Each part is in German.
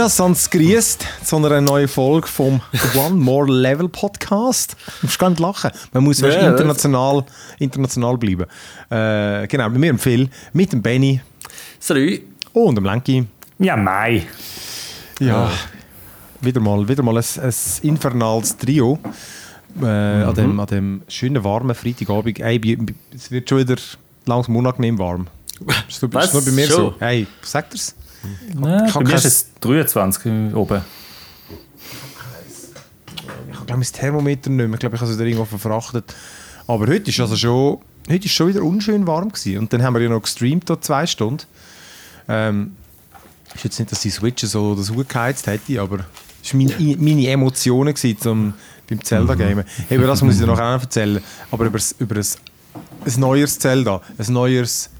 Ja, sonst grüßt zu einer neuen Folge vom One More Level Podcast. Du musst gar nicht lachen. Man muss Ja, international, international bleiben. Äh, genau, bei mir im Phil, mit dem Benny Salut. und dem Lenki. Ja, Mai. Ja, wieder mal, wieder mal ein, ein infernales Trio. Äh, an, dem, an dem schönen, warmen Freitagabend. Bi- es wird schon wieder langsam unangenehm warm. Ist das, Was? ist das nur bei mir Schon? so? Hey, sagt er's? Ja, Ich hab bei mir kein- ist es 23 oben. Ich habe mein Thermometer nicht mehr. Ich glaube, ich habe es wieder irgendwo verfrachtet. Aber heute ist also schon, heute ist schon wieder unschön warm gewesen. Und dann haben wir ja noch gestreamt, da zwei Stunden. Ähm, ist jetzt nicht, dass die Switch so das geheizt hätte, aber es waren meine, meine Emotionen gewesen, zum, beim Zelda-Gamen. Hey, Über das muss ich dir noch erzählen. Aber über, das- über ein, ein neues Zelda, ein neues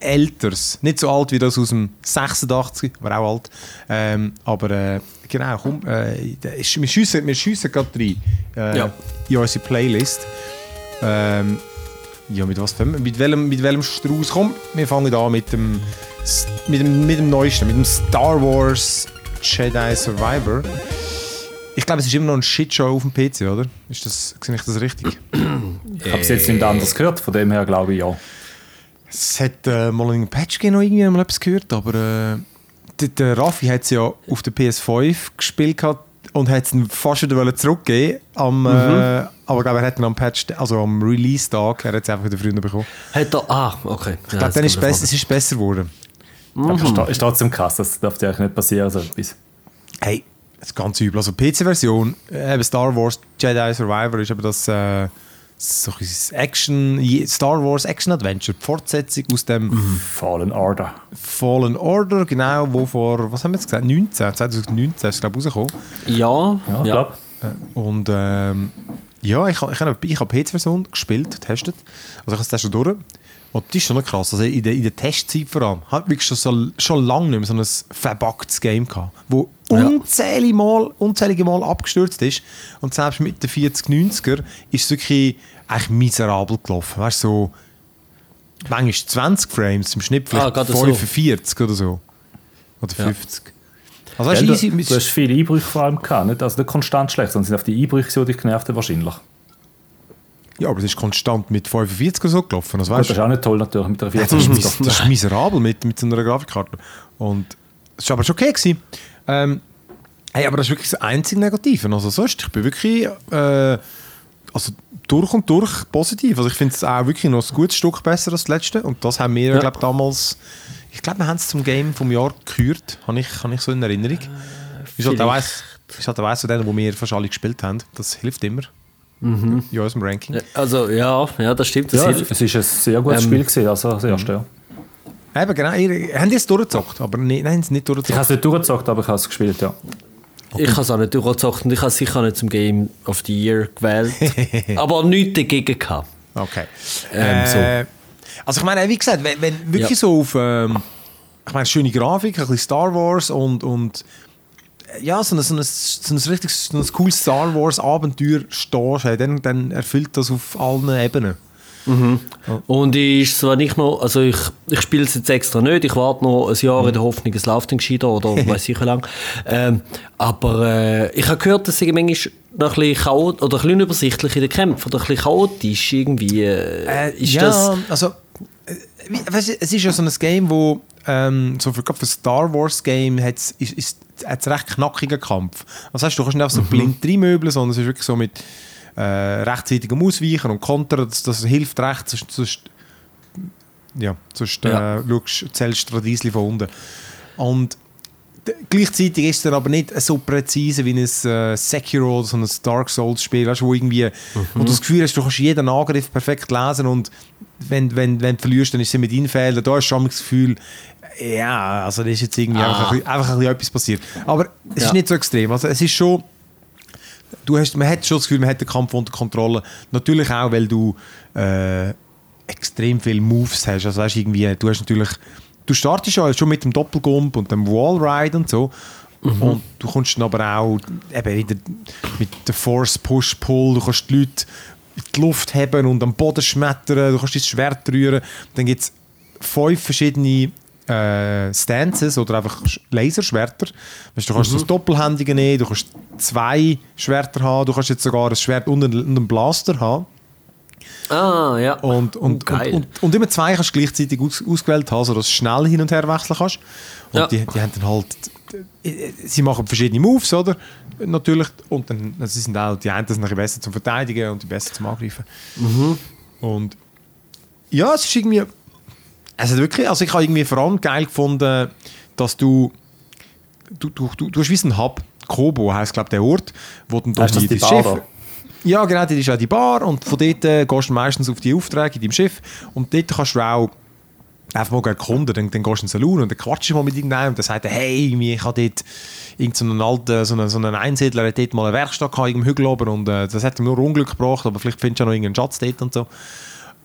älteres, nicht so alt wie das aus dem 86, aber auch alt. Ähm, aber äh, genau, komm, äh, wir schiessen, wir schiessen gerade rein äh, Ja. in unsere Playlist. Ähm, ja, mit was fangen wir? Mit welchem, mit welchem Strauß? Komm, wir fangen an mit dem, mit dem, mit dem neuesten, mit dem Star Wars Jedi Survivor. Ich glaube, es ist immer noch ein Shitshow auf dem PC, oder? Ist das, sehe ich das richtig? Ich habe es jetzt nicht anders gehört, von dem her glaube ich ja. Es hat äh, mal einen Patch gegeben, noch irgendwie mal etwas gehört, aber äh, der, Raffi hat es ja auf der PS5 gespielt gehabt und hat es dann fast wieder wollen zurückgeben am, äh, aber ich glaube, er hat ihn am Patch, also am Release-Tag, er hat es einfach wieder früher bekommen. Hat er. Ah, okay. Ich glaube, dann ist es besser, es ist besser geworden. Aber es ist- trotzdem krass, das darf dir eigentlich nicht passieren. So etwas. Hey, das ist ganz übel. Also PC-Version, äh, eben Star Wars Jedi Survivor ist eben das äh, so ein Action, Star Wars Action Adventure, die Fortsetzung aus dem Fallen Order. Fallen Order, genau, wo vor, was haben wir jetzt gesagt, 19, 2019 ist es glaube ich rausgekommen. Ja, Ja, ja. glaub. Und ähm, ja, ich, ich habe ich hab die PC-Version gespielt, getestet. Also ich habe es schon durch. Und das ist schon noch krass. Also in der, in der Testzeit vor allem. Hat wirklich schon, so, schon lange nicht mehr so ein verbuggtes Game gehabt, wo. Unzählige, Mal, unzählige Mal abgestürzt ist. Und selbst mit den 4090er ist es wirklich eigentlich miserabel gelaufen. Weißt du, so manchmal 20 Frames, im Schnitt Ah, vielleicht so. 45 oder so. Oder Ja. 50. Also weißt, Ja, du, du, easy, du hast viele Einbrüche vor allem gehabt. Nicht? Also nicht konstant schlecht, sondern sind auf die Einbrüche, die dich genervt haben, wahrscheinlich. ja, aber es ist konstant mit 45 oder so gelaufen. Also, weißt, das ist auch nicht toll natürlich mit der Ja, das, ist, 40 mis- das ist miserabel mit, mit so einer Grafikkarte. Und es war aber schon okay. Gewesen. Ähm, hey, aber das ist wirklich das einzige Negative. Also sonst, ich bin wirklich äh, also durch und durch positiv. Also ich finde es auch wirklich noch ein gutes Stück besser als das letzte. Und das haben wir, Ja. glaube damals, ich glaube, wir haben es zum Game vom Jahr gekürt. Habe ich, habe ich so in Erinnerung. ist halt auch eins, ist halt auch eins von denen, wo wir fast alle gespielt haben. Das hilft immer. In unserem Ranking. Also, ja, ja, das stimmt. Das Ja, hilft. es ist ein sehr gutes Ähm, Spiel gewesen, also das erste, ja. Eben, genau. Ihr, haben die es durchgezockt? Aber nee, nein, sie nicht Ich durchgezockt. habe es nicht durchgezockt, aber ich habe es gespielt, ja. Ich habe es auch nicht durchgezockt und ich habe es sicher nicht zum Game of the Year gewählt. aber nichts dagegen gehabt. Okay. Ähm, so. äh, Also ich meine, wie gesagt, wenn, wenn wirklich Ja. so auf ähm, ich meine, schöne Grafik, ein bisschen Star Wars und, und äh, ja, so ein, so ein, so ein richtig so ein cooles Star Wars Abenteuer stehst, dann, dann erfüllt das auf allen Ebenen. Und ich zwar nicht noch, also ich, ich spiele es jetzt extra nicht, ich warte noch ein Jahr in der Hoffnung, es läuft dann gescheiter oder weiß ich wie lang. Ähm, aber äh, ich habe gehört, dass es manchmal noch ein bisschen, chaot oder ein bisschen unübersichtlich in den Kämpfen oder ein bisschen chaotisch irgendwie. Äh, ist ja, das, also äh, wie, weißt es ist ja so ein Game, wo ähm, so für, für Star Wars Game hat's, ist, ist, hat's recht knackigen Kampf. Also heißt, du kannst nicht einfach so blind reinmöbeln, sondern es ist wirklich so mit äh, rechtzeitigem Ausweichen und Kontern, das, das hilft recht, sonst, sonst, ja, sonst Ja. Äh, schaust, zählst du Radiesli von unten. Und gleichzeitig ist es dann aber nicht so präzise wie ein äh, Sekiro oder so ein Dark Souls Spiel, weißt, wo irgendwie, wo du das Gefühl hast, du kannst jeden Angriff perfekt lesen und wenn, wenn, wenn du verlierst, dann ist es mit deinen Fehlern. Da hast du schon das Gefühl, ja, also da ist jetzt irgendwie Ah. einfach, einfach ein bisschen etwas passiert. Aber es ist Ja. nicht so extrem. Also es ist schon, du hast, man hat schon das Gefühl, man hat den Kampf unter Kontrolle. Natürlich auch, weil du äh, extrem viele Moves hast. Also weißt, irgendwie, du hast natürlich, du startest ja schon mit dem Doppelgump und dem Wallride und so. Und du kommst dann aber auch eben wieder mit der Force Push Pull, du kannst die Leute in die Luft heben und am Boden schmettern, du kannst dein Schwert rühren. Dann gibt es fünf verschiedene äh, Stances oder einfach Sch- Laserschwerter. Weißt, du kannst das Doppelhändige nehmen, du kannst zwei Schwerter haben, du kannst jetzt sogar ein Schwert und einen, einen Blaster haben. Ah, ja. Und, und, geil. und, und, und immer zwei kannst du gleichzeitig aus, ausgewählt haben, sodass du schnell hin und her wechseln kannst. Und Ja. die, die haben dann halt, äh, sie machen verschiedene Moves, oder? Natürlich. Und dann, also sind auch, die einen bisschen besser zum Verteidigen und die besser zum Angreifen. Und ja, es ist irgendwie, hat wirklich, also ich habe irgendwie vor allem geil gefunden, dass du, du, du, du, du hast wie einen Hub, Kobo heisst glaube der Ort, wo dann das die Bar da? ja, genau, das ist auch die Bar und von dort äh, gehst du meistens auf die Aufträge in deinem Schiff und dort kannst du auch einfach mal erkunden, dann, dann gehst du in den Salon und dann quatschst du mal mit irgendjemandem und dann sagt er, hey, ich habe dort irgend so einen alten, so einen, so einen Einsiedler hat dort mal eine Werkstatt gehabt, im Hügel oben und äh, das hat ihm nur Unglück gebracht, aber vielleicht findest du ja noch irgendeinen Schatz dort und so.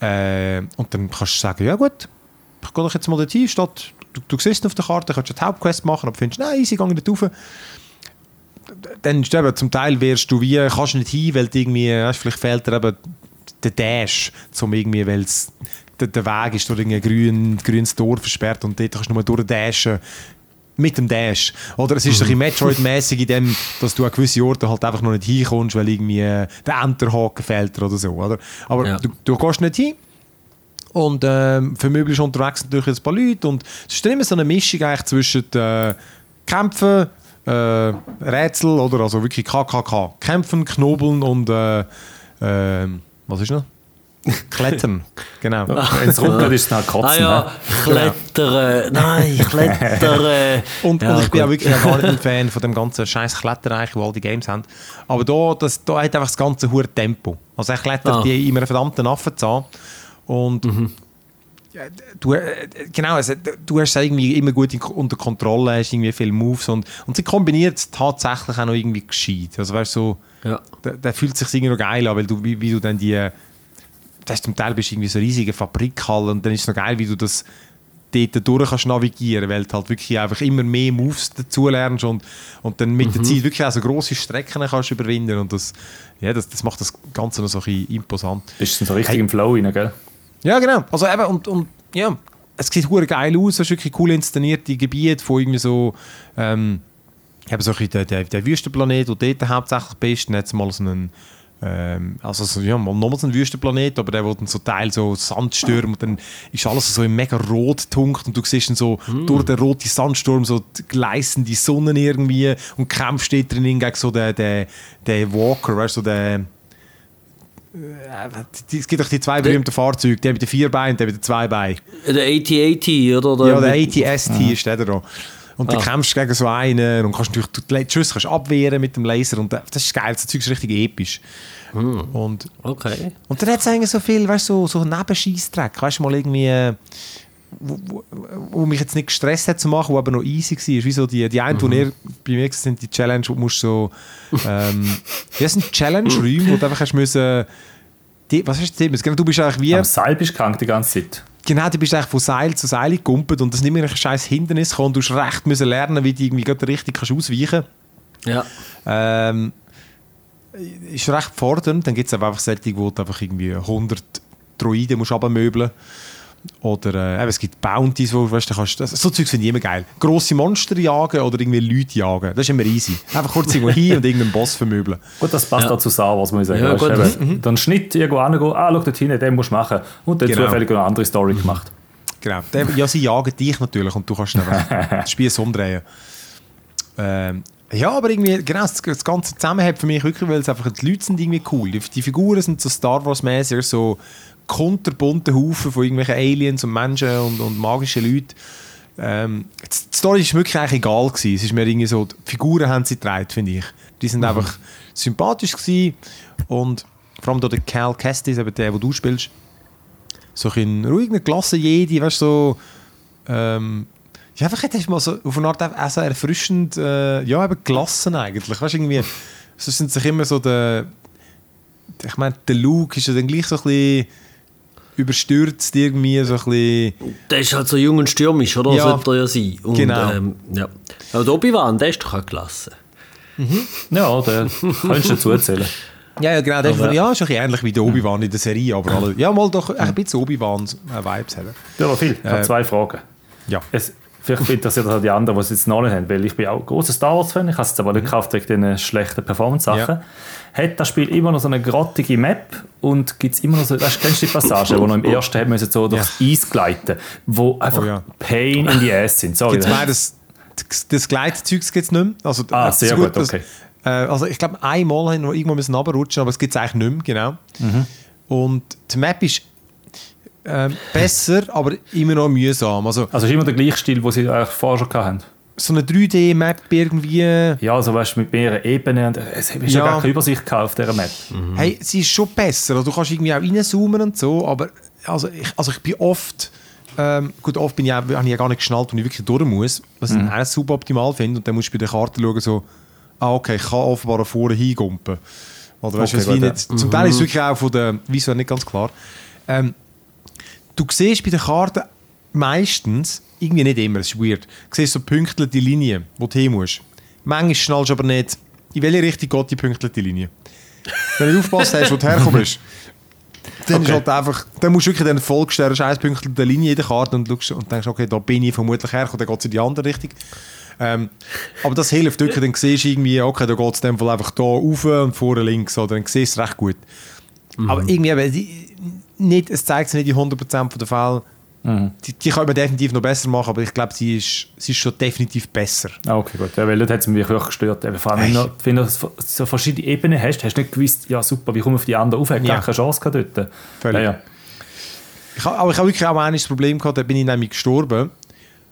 Äh, und dann kannst du sagen, ja gut, ich gehe doch jetzt mal dorthin, statt, du, du siehst auf der Karte, kannst du die Hauptquest machen, aber findest, nein, easy, geh ich dort rauf dann ist eben, zum Teil wirst du wie, kannst nicht hin, weil irgendwie, weißt, vielleicht fehlt dir eben der Dash, zum irgendwie, weil es der, der Weg ist durch ein grün, grünes Tor versperrt und dort kannst du nur durchdashen mit dem Dash. Oder es ist ein bisschen Metroid-mäßig in dem, dass du an gewisse Orte halt einfach noch nicht hinkommst, weil irgendwie äh, der Enterhaken fehlt oder so. Oder? Aber Ja. du, du gehst nicht hin. Und ähm, vermöbelst unterwegs natürlich ein paar Leute. Und es ist dann immer so eine Mischung eigentlich zwischen äh, Kämpfen, äh, Rätsel oder also wirklich KKK. Kämpfen, Knobeln und äh, ähm, was ist noch? Klettern. genau. Wenn es ruckelt, ist es halt kotzen. Ah ja, klettern. Nein, klettern. Und, Ja, und ich bin gut. auch wirklich auch gar nicht ein Fan von dem ganzen scheiß Kletterreich, wo all die Games haben. Aber da, das, da hat einfach das ganze hohe Tempo. Also er klettert Ah. Die in einem verdammten Affenzahn. Und ja, du, äh, genau, also, du hast es irgendwie immer gut in, unter Kontrolle, hast irgendwie viele Moves und, und sie kombiniert es tatsächlich auch noch irgendwie gescheit. Also weißt du, so, Ja. der, der fühlt sich irgendwie noch geil an, weil du, wie, wie du dann die, das zum Teil bist irgendwie so riesige Fabrikhalle und dann ist es noch geil, wie du das dort durch kannst navigieren, weil du halt wirklich einfach immer mehr Moves dazu lernst und, und dann mit der Zeit wirklich auch so grosse Strecken kannst überwinden und das, ja, das, das macht das Ganze noch so ein bisschen imposant. Bist du so richtig im Flow rein, gell? Ja, genau. Also eben, und, und ja, es sieht hure geil aus, es ist wirklich cool inszenierte Gebiete von irgendwie so, ähm, eben so ein der, der, der Wüstenplanet, wo du dort hauptsächlich bist, dann mal so einen, ähm, also so, ja, mal nochmal so einen Wüstenplanet, aber der, wo dann so Teil so Sandsturm und dann ist alles so in mega rot tunkt und du siehst dann so durch den roten Sandsturm so die gleißende Sonne irgendwie und kämpfst dort drin gegen so den, den, den Walker, weißt du, so den es gibt doch die zwei berühmten Fahrzeuge, der mit den vier Beinen, der mit den zwei Beinen. Der 8080, oder? Ja, der ATST ist der da. Und du Ah. kämpfst gegen so einen und kannst natürlich die Schüsse kannst abwehren mit dem Laser und das ist geil, das Zeug ist richtig episch. Und, Okay. und dann hat es eigentlich so viel, weißt du, so, so Nebenscheissdreck, weißt du, mal irgendwie, äh, wo, wo, wo mich jetzt nicht gestresst hat zu machen, wo aber noch easy war, ist wie so die, die eine, die ihr bei mir sind, die Challenge, wo du musst so, ähm, ja, es sind Challenge-Räume, wo du einfach hast müssen, die, was hast du gesagt? Genau, du bist eigentlich wie... Am Seil bist du krank die ganze Zeit. Genau, du bist eigentlich von Seil zu Seil gekumpelt und das ist nicht mehr ein scheiß Hindernis und Du musst recht müssen lernen, wie du irgendwie gerade richtig kannst ausweichen Ja. ähm, Ist recht fordernd. Dann gibt es einfach solche, wo du einfach irgendwie 100 Droiden musst abmöbeln Oder äh, es gibt Bounties, wo weißt, du kannst, das, so Zeugs finde ich immer geil. Grosse Monster jagen oder irgendwie Leute jagen. Das ist immer easy. Einfach kurz irgendwo hin und irgendeinen Boss vermöbeln. Gut, das passt Ja. auch zu Star Wars, muss ich sagen. Ja, Weißt eben, Dann Schnitt irgendwo angehen, ah, schau dort hin, den musst du machen. Und dann Genau. zufällig eine andere Story gemacht. Genau. Der, ja, sie jagen dich natürlich und du kannst dann einfach das Spiel so umdrehen. Ähm, ja, aber irgendwie, genau, das, das ganze Zusammenhalt für mich wirklich, weil es einfach, die Leute sind irgendwie cool. Die, die Figuren sind so Star Wars-mäßig, so kunterbunte Haufen von irgendwelchen Aliens und Menschen und, und magischen Leuten. Ähm, die Story ist wirklich eigentlich egal gewesen. Es ist mir irgendwie so, die Figuren haben sie getragen, finde ich. Die sind einfach sympathisch gewesen und vor allem der Cal Kestis, eben der, wo du spielst, so ein ruhiger, gelassen Jedi, weißt du, so, ähm, ja, einfach hat mal so auf eine Art auch so erfrischend, äh, ja, eben gelassen eigentlich, weißt irgendwie, sonst sind sich immer so der, ich meine, der Luke ist ja dann gleich so ein bisschen überstürzt irgendwie, so ein bisschen, Der ist halt so jung und stürmisch, oder? Ja. Sollte er ja sein. Und, Genau. Ähm, ja. Aber der Obi-Wan, der ist doch auch gelassen. Ja, da kannst du dazu erzählen. ja, ja, genau, der Aber- ja, ist ein bisschen ähnlich wie der Obi-Wan in der Serie, aber alle, ja, mal doch ein bisschen Obi-Wan-Vibes haben. Ja, aber viel. Ich habe Äh, zwei Fragen. Ja. Es, Vielleicht interessiert das auch die anderen, die es jetzt noch nicht haben, weil ich bin auch ein großer Star Wars-Fan, ich habe es jetzt aber nicht gekauft wegen den schlechten Performance-Sachen. Ja. Hat das Spiel immer noch so eine grottige Map und gibt es immer noch so, weißt, kennst du die Passage, wo noch im ersten hat müssen so durchs Eis gleiten, wo einfach Oh ja. Pain in the ass sind. Sorry, Jetzt das- das, das Gleitzeug gibt es nicht mehr. Also, Ah, äh, sehr gut, dass- okay. Äh, also ich glaube, einmal haben wir irgendwo müssen runterrutschen, aber es gibt es eigentlich nicht mehr, genau. Mhm. Und die Map ist ähm, besser, aber immer noch mühsam. Also also ist immer der gleiche Stil, den sie eigentlich vorher schon hatten. so eine 3D-Map irgendwie... Ja, also weißt du, mit mehreren Ebenen. Und es ist ja. Gar keine Übersicht gehabt auf dieser Map. Hey, sie ist schon besser. Also, du kannst irgendwie auch reinzoomen und so, aber also ich, also ich bin oft, ähm, gut, oft bin ich, auch, habe ich ja gar nicht geschnallt, wo ich wirklich durch muss, was ich auch suboptimal finde. Und dann musst du bei der Karte schauen, so, ah, okay, ich kann offenbar vorne hingumpen. Oder weißt du, Okay, es wie nicht, zum Teil ist es wirklich auch von der Visual nicht ganz klar. Ähm, du siehst bei der Karte meistens, irgendwie nicht immer, es ist weird, du siehst so pünktliche Linien, wo du hin musst. Manchmal schnallst du aber nicht, in welche Richtung geht die pünktliche Linie. Wenn du aufpasst hast, wo du herkommst, dann ist halt einfach, dann musst du wirklich dann folgst der scheiß pünktliche Linie in der Karte und, schaust, und denkst, okay, da bin ich vermutlich hergekommen, dann geht es in die andere Richtung. Ähm, aber das hilft wirklich, dann siehst du irgendwie, okay, da geht es in dem Fall einfach da rauf und vorne links, oder dann siehst du es recht gut. Aber irgendwie, nicht, es zeigt sich nicht in 100% der Fälle. Die, die kann man definitiv noch besser machen, aber ich glaube, sie ist, sie ist schon definitiv besser. Ah, okay, gut. Ja, weil dort hat es mich wirklich gestört. Eben, vor allem, wenn du, wenn du so verschiedene Ebenen hast, hast du nicht gewusst, ja super, wie komme ich auf die andere auf? Hat Ja. gar keine Chance gehabt dort. Völlig. Ja, ja. Ich, aber ich habe wirklich auch ein Problem gehabt, da bin ich nämlich gestorben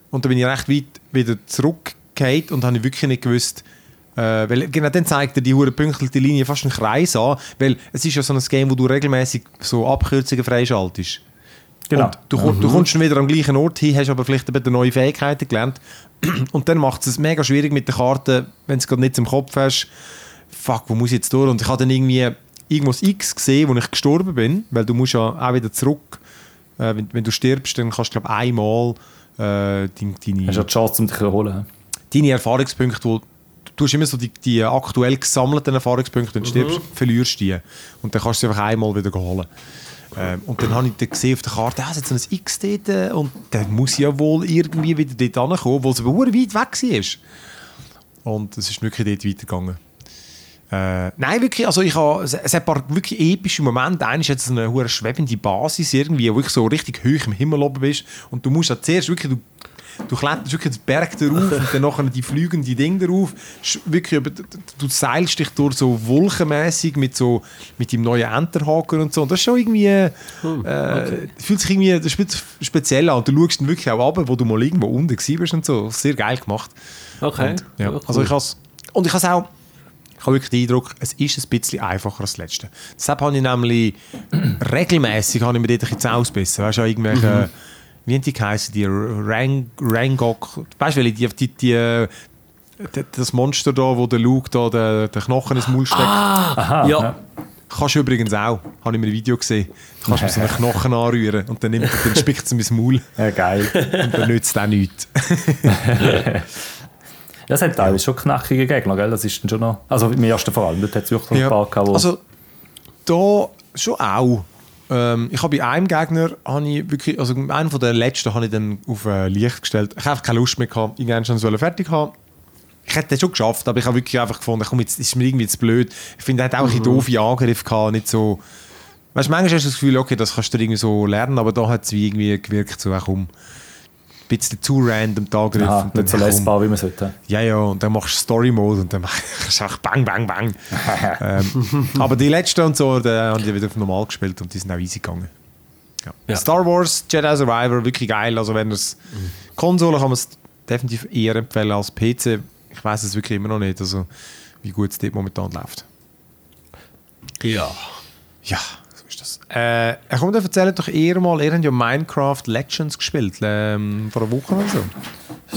und da bin ich recht weit wieder zurückgefallen und habe ich wirklich nicht gewusst, äh, weil genau dann zeigt er die hure pünktliche Linie fast einen Kreis an, weil es ist ja so ein Game, wo du regelmäßig so Abkürzungen freischaltest. Genau. Und du, komm- du kommst dann wieder am gleichen Ort hin, hast aber vielleicht eben neue Fähigkeiten gelernt. Und dann macht es mega schwierig mit der Karte, wenn du es gerade nicht im Kopf hast. Fuck, wo muss ich jetzt durch? Und ich habe dann irgendwie irgendwo das X gesehen, wo ich gestorben bin, weil du musst ja auch wieder zurück. Äh, wenn, wenn du stirbst, dann kannst du glaube einmal äh, deine, Hast du deine, ja die Chance, um dich zu erholen. deine Erfahrungspunkte, wo du hast immer so die, die aktuell gesammelten Erfahrungspunkte, du stirbst, verlierst du die. Und dann kannst du sie einfach einmal wieder holen. Ähm, und dann habe ich dann gesehen auf der Karte, ah, es so ein X dort äh, und dann muss ich ja wohl irgendwie wieder dort hinkommen, wo es aber weit weg war. Und es ist wirklich dort weitergegangen. Äh, nein, wirklich, also ich habe, es, es hat ein paar wirklich epische Momente. Einer ist jetzt eine schwebende Basis irgendwie, wo wirklich so richtig hoch im Himmel oben bist und du musst ja zuerst wirklich, du, du kletterst wirklich den Berg darauf und dann nachher die fliegende Dinge darauf. Wirklich, du, seilst dich durch so wolkenmäßig mit so mit dem neuen Enterhaken und so. Und das ist schon irgendwie, äh, fühlt sich irgendwie das speziell an. Und du schaust dann wirklich auch runter, wo du mal irgendwo unten bist und so. Sehr geil gemacht. Okay. Und, ja. Ja, cool. Also ich has, und ich habe auch, ich habe wirklich den Eindruck, es ist ein bisschen einfacher als das letzte. Deshalb habe ich nämlich regelmäßig habe ich mir dort ein bisschen ausbissen. Weißt du, irgendwelche, wie haben die geheißen, die Rang, Rangok, weißt du, welche, die, die, die, die, das Monster da, wo der Luke da den, den Knochen ins Maul steckt. Aha, Ja. Kannst du übrigens auch, habe ich mir ein Video gesehen. Du kannst mit so einen Knochen anrühren und dann, nimmt, dann spickt es in mein Maul Ja, geil. und dann nützt es auch nichts. Das hat teilweise schon knackige Gegner, gell? Das ist dann schon noch... Also im ersten vor allem, dort hat es wirklich noch ein paar gehabt, wo... Also, da schon auch. Ähm, ich habe bei einem Gegner, habe ich wirklich, also einen von den letzten habe ich dann auf äh, Licht gestellt. Ich habe keine Lust mehr gehabt, irgendwann schon sollen fertig haben. Ich hätte das schon geschafft, aber ich habe wirklich einfach gefunden, komm, jetzt ist mir irgendwie zu blöd. Ich finde, er hat auch ein bisschen doofe Angriffe gehabt, nicht so... Weißt du, manchmal hast du das Gefühl, okay, das kannst du irgendwie so lernen, aber da hat es wie irgendwie gewirkt, so, komm, ein bisschen zu random die Angriffe. Aha, und dann, nicht so lesbar, wie man sollte. ja, ja, und dann machst du Story-Mode und dann machst du einfach bang, bang, bang. ähm, aber die letzten und so, da haben die wieder auf normal gespielt und die sind auch easy gegangen. Ja. Ja. Star Wars, Jedi Survivor, wirklich geil. Also wenn es Konsole kann man es definitiv eher empfehlen als PC. Ich weiß es wirklich immer noch nicht, also wie gut es dort momentan läuft. Ja. Ja, ist das. Äh, komm, dann erzählt doch eher mal, ihr habt ja Minecraft Legends gespielt, ähm, vor einer Woche oder so.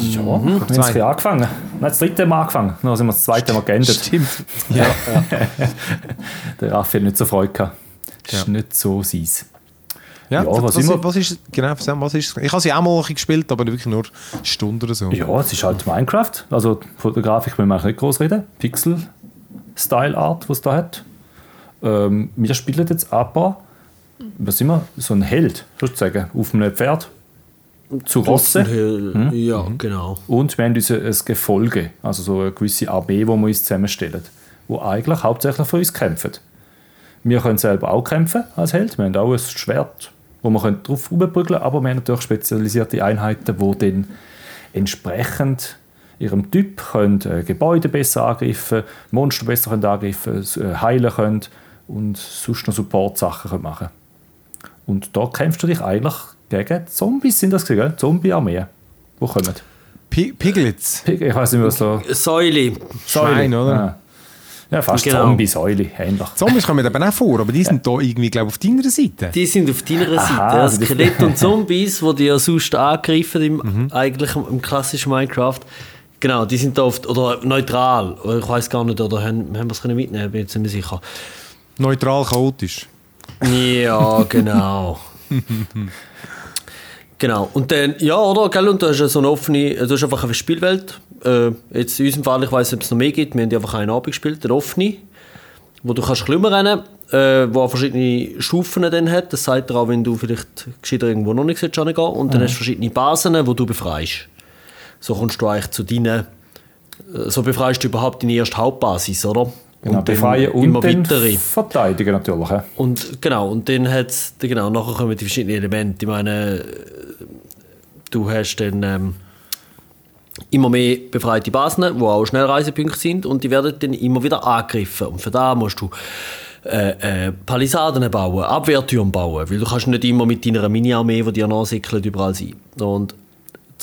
Ja, wir haben angefangen. Nein, das dritte Mal angefangen. Dann sind wir das zweite Mal geendet. Stimmt. Ja. Der Raffi hat nicht so Freude gehabt. Das ist Ja. nicht so seins. Ja, Ja, was, was was, ist genau, was ist Ich habe sie auch mal gespielt, aber wirklich nur Stunden oder so. Ja, es ist halt Minecraft. Also von der Grafik will man nicht groß reden. Pixel-Style-Art, was es da hat. Ähm, wir spielen jetzt aber, was sind wir? So ein Held, sozusagen, auf einem Pferd. zu Rosse. Hm? Ja, genau. Und wir haben uns ein Gefolge, also so eine gewisse Armee, die wir uns zusammenstellen, die eigentlich hauptsächlich für uns kämpfen. Wir können selber auch kämpfen als Held. Wir haben auch ein Schwert, wo wir drauf rumprügeln können, aber wir haben natürlich spezialisierte Einheiten, die dann entsprechend ihrem Typ können, äh, Gebäude besser angreifen, Monster besser können angreifen, äh, heilen können und sonst noch Support-Sachen machen Und da kämpfst du dich eigentlich gegen Zombies, sind das gell? Zombie-Armee, die kommen. P Piglets. Pig ich weiß nicht, was so... Säule. Schwein, oder? Ja. Ja, fast Genau. Zombie-Säule, ähnlich. Zombies kommen eben auch vor, aber die sind da irgendwie, glaube ich, auf deiner Seite. Die sind auf deiner Seite. Aha, Ja, also die- Skelett und Zombies, die die ja sonst angreifen im, eigentlich im, klassischen Minecraft. Genau, die sind da oft, oder neutral. Ich weiß gar nicht, oder haben, haben wir es können mitnehmen, bin jetzt nicht mehr sicher. Neutral, chaotisch. Ja, genau. genau. Und dann, ja, oder? Gell? Und du hast so eine offene, du hast einfach eine Spielwelt. Äh, jetzt in unserem Fall, ich weiß nicht, ob es noch mehr gibt, wir haben die einfach einen Abend gespielt, eine offene, wo du kannst rennen äh, wo auch verschiedene Stufen dann hat. Das sagt dir auch, wenn du vielleicht gescheiter irgendwo noch nicht solltest. Und dann hast du verschiedene Basen, die du befreist. So kommst du eigentlich zu deinen, äh, so befreist du überhaupt deine erste Hauptbasis, oder? Genau, dann befreien und immer dann weitere. verteidigen natürlich. ja. Und genau, und dann hat's, genau, nachher kommen die verschiedenen Elemente. Ich meine, äh, du hast dann ähm, immer mehr befreite Basen, die auch Schnellreisepunkte sind und die werden dann immer wieder angegriffen. Und für da musst du äh, äh, Palisaden bauen, Abwehrtürme bauen, weil du kannst nicht immer mit deiner Mini-Armee, die dir nachsickelt, überall sein. Und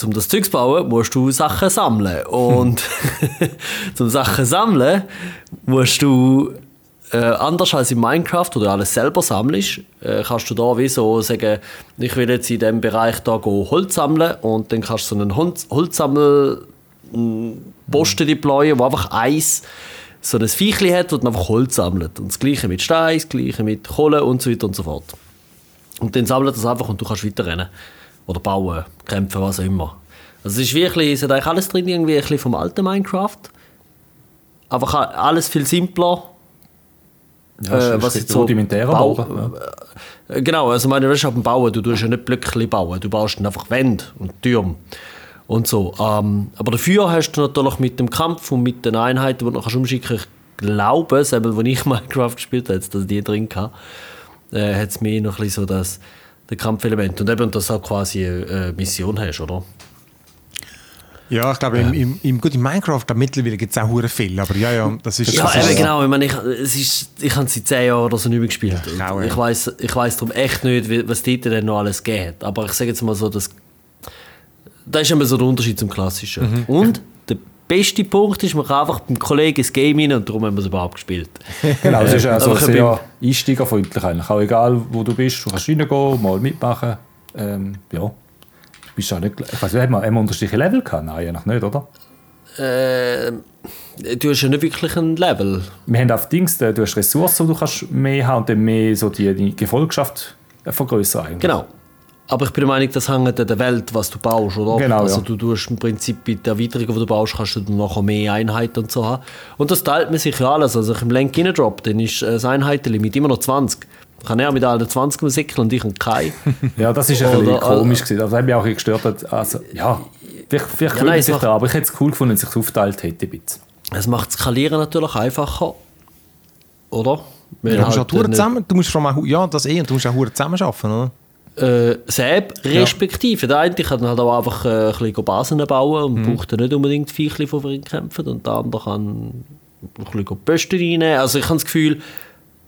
um das Zeug zu bauen, musst du Sachen sammeln. Und zum Sachen sammeln musst du äh, anders als in Minecraft, wo du alles selber sammelst, äh, kannst du da wie so sagen, ich will jetzt in diesem Bereich da go Holz sammeln und dann kannst du so einen Holz Holzsammel Posten deployen, wo einfach eins so ein Viechli hat, das dann einfach Holz sammelt. Und das gleiche mit Stein, das gleiche mit Kohle und so weiter und so fort. Und dann sammelt das einfach und du kannst weiterrennen. Oder bauen, kämpfen, was auch immer. Also es ist wirklich, es hat eigentlich alles drin, irgendwie ein bisschen vom alten Minecraft. Einfach alles viel simpler. Ja, Äh, ist was jetzt so rudimentärer Bau- Bauer. Ja. Äh, Genau, also meine, das ist beim Bauen, du tust ja nicht Blöcke bauen, du baust dann einfach Wände und Türme und so. Ähm, aber dafür hast du natürlich mit dem Kampf und mit den Einheiten, die du noch kannst umschicken ich glaube, selbst als ich Minecraft gespielt habe, dass die drin hatte, äh, hat es mehr noch ein bisschen so das, das Kampfelement und eben, dass du auch quasi eine, Mission hast, oder? Ja, ich glaube, im, im, im, gut, in Minecraft da mittlerweile gibt es auch hure viel, aber ja, ja, das ist... Ja, das eben ist, genau. Ich, meine, ich, es ist, ich habe seit 10 Jahren oder so nicht mehr gespielt. Ja, ich Und ja. ich weiß ich weiss darum echt nicht, was dort denn noch alles geht. Aber ich sage jetzt mal so, dass das ist immer so der Unterschied zum Klassischen. Mhm. Und beste Punkt ist, man kann einfach beim Kollegen ins Game rein und darum haben wir es überhaupt gespielt. Genau, es ist also sehr einsteigerfreundlich eigentlich. Auch egal, wo du bist, du kannst reingehen, mal mitmachen. Ähm, ja. Du bist auch nicht, ich weiß nicht, haben wir, haben wir unterschiedliche Level gehabt? Nein, eigentlich nicht, oder? Äh, du hast ja nicht wirklich ein Level. Wir haben auf Dings, äh, du hast Ressourcen, die du kannst mehr haben und dann mehr so die, die Gefolgschaft vergrößern eigentlich. Genau. Aber ich bin der Meinung, das hängt an der Welt, was du baust, oder? Genau, also ja. du tust im Prinzip bei der Erweiterung, die du baust, kannst du dann nachher mehr Einheiten und so haben. Und das teilt man sich ja alles. Also ich im Lenk reindrop, dann ist äh, das Einheitenlimit immer noch 20. Ich kann er mit allen 20 säckeln und ich und kein. Ja, das ist ein Oder- bisschen komisch gewesen. Das hat mich auch ein bisschen gestört. Also, ja, vielleicht, vielleicht Ja, nein, sich macht- da, aber ich hätte es cool gefunden, wenn es sich aufteilt hätte. ein bisschen. Es macht das Skalieren natürlich einfacher. Oder? Weil du musst halt auch zusammen, du musst allem auch, ja, das eh, und du musst auch hure zusammen arbeiten, oder? Äh, selbst respektive. Der eine kann halt auch einfach äh, ein bisschen Basen bauen und Mhm. braucht dann nicht unbedingt Viechli, die für ihn kämpfen. Und der andere kann ein bisschen Posten reinnehmen. Also ich habe das Gefühl,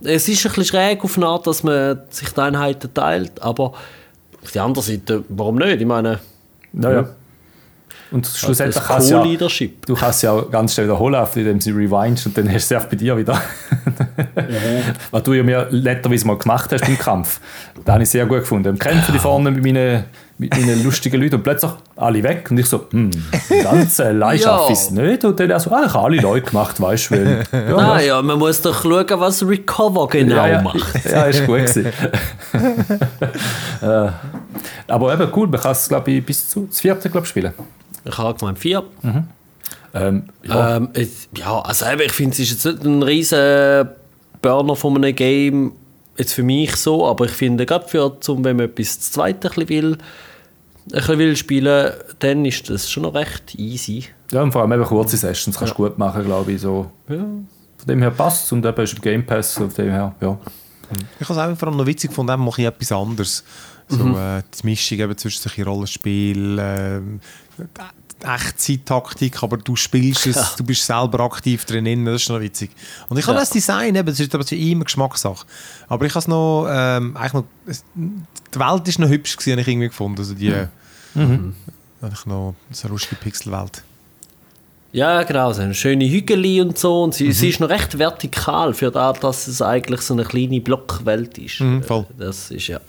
es ist ein bisschen schräg auf eine Art, dass man sich die Einheiten teilt, aber auf der anderen Seite, warum nicht? Ich meine, Ja, ja. Und schlussendlich das kannst du ja, Co-Leadership. du kannst ja ganz schnell wiederholen, indem sie rewindest und dann hast du es auch bei dir wieder. Was du ja mir netterweise mal gemacht hast beim Kampf. Das habe ich sehr gut gefunden. Im Kämpfen die vorne mit meinen, mit meinen lustigen Leuten und plötzlich alle weg und ich so, hm, ganz allein Ja. schaffe ich es nicht. Und dann er so, ah, ich habe alle Leute gemacht, weißt du. weil- Ja, Nein, ja, man muss doch schauen, was Recover genau ja, ja, macht. ja, ist gut gewesen. äh, aber eben cool, man kann es, glaube ich, bis zu das vierte glaub, spielen. Ich habe gemeint vier. Ähm, ja, Ähm, es- ja, also ich finde, es ist jetzt nicht ein riesen Burner von einem Game, jetzt für mich so, aber ich finde, gerade für, zum, wenn man etwas zu zweit ein bisschen will, ein bisschen will spielen, dann ist das schon noch recht easy. Ja, und vor allem eben kurze Sessions kannst du gut machen, glaube ich. So. Ja. Von dem her passt es und eben ist im Game Pass, von dem her, ja. Ich habe es auch vor allem noch witzig gefunden, mache ich etwas anderes. So Mhm. äh, die Mischung eben zwischen Rollenspiel, ähm, Echtzeit-Taktik, aber du spielst es, Ja. du bist selber aktiv drin, das ist noch witzig. Und ich habe Ja. das Design, eben, das ist aber immer Geschmackssache. Aber ich habe es noch, ähm, eigentlich noch, die Welt ist noch hübsch gewesen, habe ich irgendwie gefunden. Also die, Mhm. eigentlich noch so eine lustige Pixelwelt. Ja, genau, so eine schöne Hügel und so. Und sie, sie ist noch recht vertikal für das, dass es eigentlich so eine kleine Blockwelt ist. Mhm, voll. Das ist ja.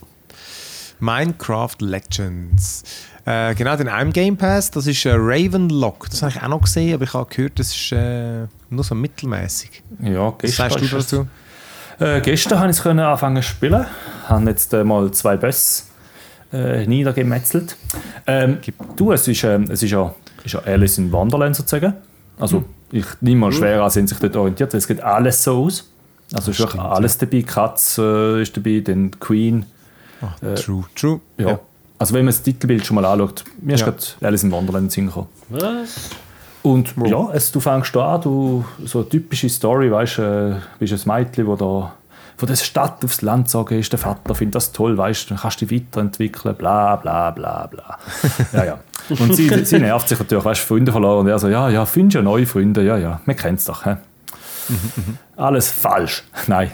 Minecraft Legends. Äh, genau, den einem Game Pass, das ist äh, Ravenlock. Das habe ich auch noch gesehen, aber ich habe gehört, das ist äh, nur so mittelmäßig. Ja, Was gestern sagst du ist es- dazu? Äh, gestern konnte ich es anfangen zu spielen. Habe jetzt äh, mal zwei Boss äh, niedergemetzelt. Ähm, du, es ist, ähm, es ist ja, ist ja Alice in Wonderland sozusagen. Also ich nehme mal schwer an, sind sich dort orientiert, weil es geht alles so aus. Also ist wirklich stimmt, alles dabei. Katz äh, ist dabei, dann Queen. Ah, true, true. Ja. Also wenn man das Titelbild schon mal anschaut, mir ist Ja. gerade Alice in Wonderland gekommen. Was? Und ja, es, du fängst da an, du, so eine typische Story, weißt du, äh, bist ein Mädchen, wo da von der Stadt aufs Land gezogen ist, der Vater findet das toll, weißt du, dann kannst du dich weiterentwickeln, bla bla bla bla. ja, ja. Und sie, sie nervt sich natürlich, weißt du, Freunde verloren und er so, ja, ja, findest ja neue Freunde, ja, ja, man kennt es doch. He? Alles falsch. Nein.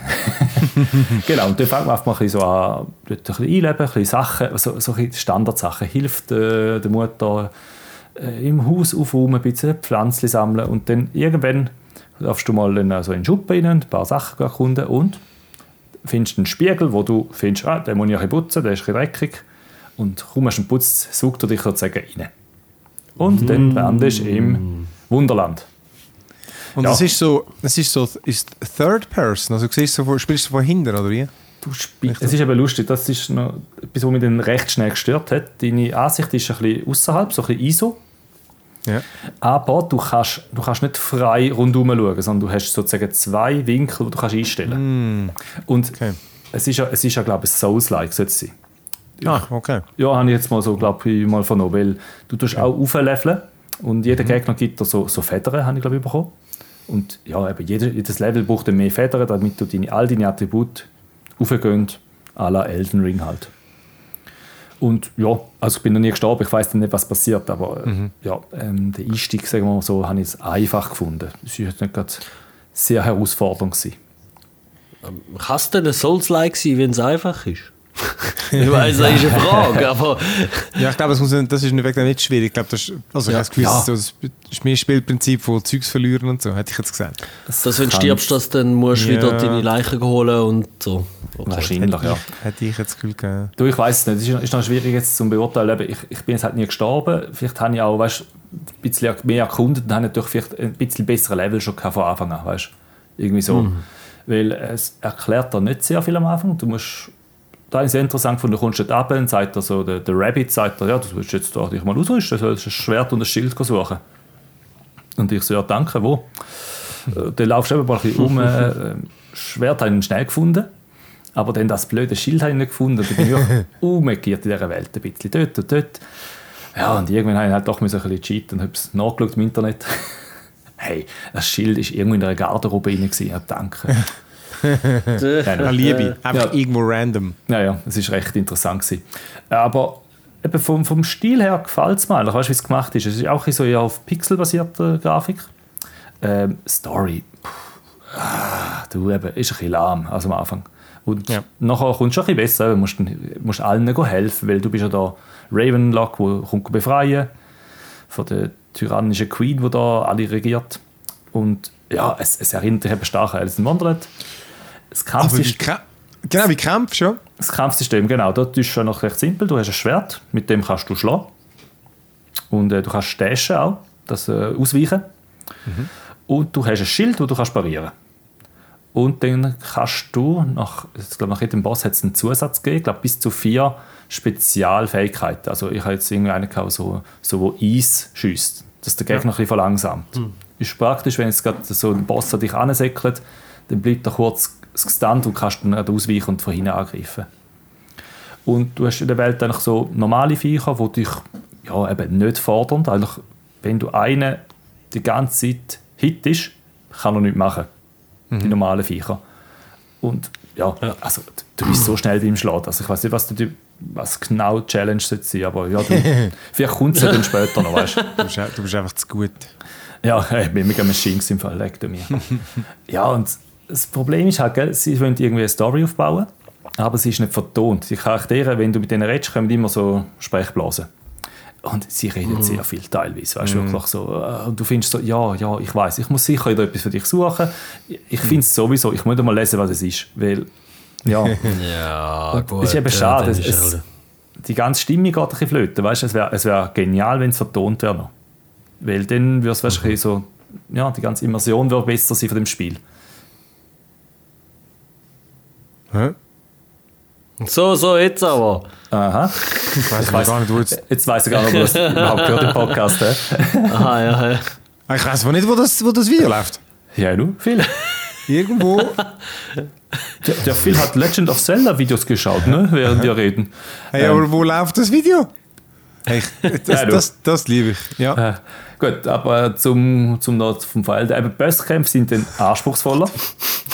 genau, und dann fängt man einfach mal ein bisschen so an, ein bisschen einleben, ein bisschen Sachen, so, so Standardsachen. Hilft äh, der Mutter äh, im Haus aufräumen, ein bisschen Pflanzen sammeln und dann irgendwann darfst du mal in, also in den Schuppen rein, ein paar Sachen erkunden und findest einen Spiegel, wo du findest, ah, den muss ich ein bisschen putzen, der ist ein bisschen dreckig und du ihn putzt, sucht er dich sozusagen rein. Und dann landest du im Wunderland. Und Ja. das ist so, das ist so, ist Third Person, also du siehst von- spielst du von hinten, oder wie? Du spielst, es ist eben lustig, das ist noch etwas, was mich dann recht schnell gestört hat. Deine Ansicht ist ein bisschen außerhalb, so ein bisschen ISO. Ja. Aber du kannst, du kannst nicht frei rundherum schauen, sondern du hast sozusagen zwei Winkel, die du kannst einstellen Und Okay. es ist ja, es ist ja glaube ich, Souls-like, sollte es sein. Ah, okay. Ja, habe ich jetzt mal so, glaube ich, mal vernommen, weil du tust auch aufleveln und jeder Gegner gibt dir so, so Federn, habe ich glaube ich bekommen. Und ja, eben jeder, jedes Level braucht dann mehr Federn, damit du deine, all deine Attribute aufgehen, à la Elden Ring halt. Und ja, also ich bin noch nie gestorben, ich weiß dann nicht, was passiert, aber äh, ja, ähm, der Einstieg, sagen wir mal so, habe ich es einfach gefunden. Es war nicht gerade sehr herausfordernd. Gewesen. Kann es denn ein Souls-like sein, wenn es einfach ist? Ich weiß, das ist eine Frage, aber Ja, ich glaube, das, muss, das ist nicht, nicht schwierig. Ich glaube, das ist, also ich habe das Gefühl, Ja. das ist so das ist mehr Spielprinzip von Zeugs verlieren und so, hätte ich jetzt gesagt. dass wenn du stirbst, dass dann musst du Ja. wieder deine Leichen holen und so. Okay. Wahrscheinlich, ja. Hätte ich jetzt das Gefühl gegeben. Du, ich weiß es nicht. Es ist, ist noch schwierig jetzt zu beurteilen. Ich, ich bin jetzt halt nie gestorben. Vielleicht habe ich auch weißt, ein bisschen mehr erkundet und habe natürlich vielleicht ein bisschen bessere Level schon gehabt von Anfang an. Weißt? Irgendwie so. Weil es erklärt dir nicht sehr viel am Anfang. Du musst, da ich sehr interessant du kommst dort runter und sagt dir so, der, der Rabbit sagt dir, ja, du willst jetzt da dich mal ausrüsten, du sollst ein Schwert und ein Schild suchen. Und ich so, ja, danke, wo? Äh, Dann laufst du eben mal ein bisschen um. Äh, Schwert habe ich schnell gefunden. Aber dann das blöde Schild habe ich nicht gefunden. Da bin ich umgekehrt in dieser Welt. Ein bisschen dort und dort. Ja, und irgendwann habe ich halt doch ein bisschen cheaten und habe es nachgeschaut im Internet. hey, das Schild war irgendwo in einer Garderobe gewesen. Ja, danke. Ja, Liebe, einfach Ja. irgendwo random. Ja, ja, es war recht interessant. Gewesen. Aber eben vom, vom Stil her gefällt es mir eigentlich. Weißt du, wie es gemacht ist? Es ist auch so auf pixelbasierter Grafik. Ähm, Story, puh, ah, du eben, ist ein bisschen lahm also am Anfang. Und Ja. nachher kommt es schon ein bisschen besser. Du musst, musst allen helfen, weil du bist ja da Ravenlock, der kommt befreien von der tyrannischen Queen, die da alle regiert. Und ja, es, es erinnert dich eben stark an Alice in Wonderland. Das Kampfsystem, genau, wie du? ja? das Kampfsystem, genau, dort ist schon noch recht simpel. Du hast ein Schwert, mit dem kannst du schlagen. Und äh, du kannst dashen auch, das äh, ausweichen. Und du hast ein Schild, das du kannst parieren Und dann kannst du, nach, ich glaube, nach jedem Boss hat es einen Zusatz gegeben, ich glaube, bis zu vier Spezialfähigkeiten. Also ich habe jetzt irgendwie einen gehabt, so, so wo Eis schießt, dass der Gegner ein bisschen verlangsamt. Ist praktisch, wenn jetzt gerade so ein Boss an dich ansäckelt, dann bleibt er kurz gestunt und kannst dann nicht ausweichen und von hinten angreifen. Und du hast in der Welt eigentlich so normale Viecher, die dich ja, eben nicht fordern. Eigentlich, wenn du einen die ganze Zeit hittest, kann er nichts machen. Die normalen Viecher. Und ja, also du bist so schnell im Schlag. Also ich weiß nicht, was, du, was genau die Challenge sollte sein, aber ja, du, vielleicht kommt es ja dann später noch, weißt Du bist, du bist einfach zu gut. Ja, ich bin mega Machine im Fall, leg du mir. ja, und das Problem ist halt, gell, sie wollen irgendwie eine Story aufbauen, aber sie ist nicht vertont. Die Charaktere, wenn du mit denen redest, kommen immer so Sprechblasen. Und sie reden Mhm. sehr viel teilweise, weißt du, wirklich so. äh, Und du findest so, ja, ja, ich weiß, ich muss sicher wieder etwas für dich suchen. Ich finde es sowieso, ich muss mal lesen, was es ist, weil, ja, Ja, Und gut. ist eben ja, schade. es, ist es, die ganze Stimmung geht ein bisschen flöten. Weißt? Es wäre wär genial, wenn es vertont wäre. Weil dann würde es weißt, Mhm. ein bisschen so, ja, die ganze Immersion würde besser sein von dem Spiel. Hä? So, so, jetzt aber. Aha. Ich weiß weiss- gar nicht, wo jetzt... Jetzt weiss ich gar nicht, ob das überhaupt gehört im Podcast. Aha, ja, ja. Ich weiß nicht, wo das, wo das Video läuft. Ja, du? Phil. Irgendwo... Der, der Phil hat Legend of Zelda Videos geschaut, ne? während wir reden. Hey, Ähm, aber wo läuft das Video? Hey, ich- das, Ja, das, das liebe ich. Ja. Äh, gut, aber zum, zum vom Fall. Eben Bosskämpfe sind dann anspruchsvoller.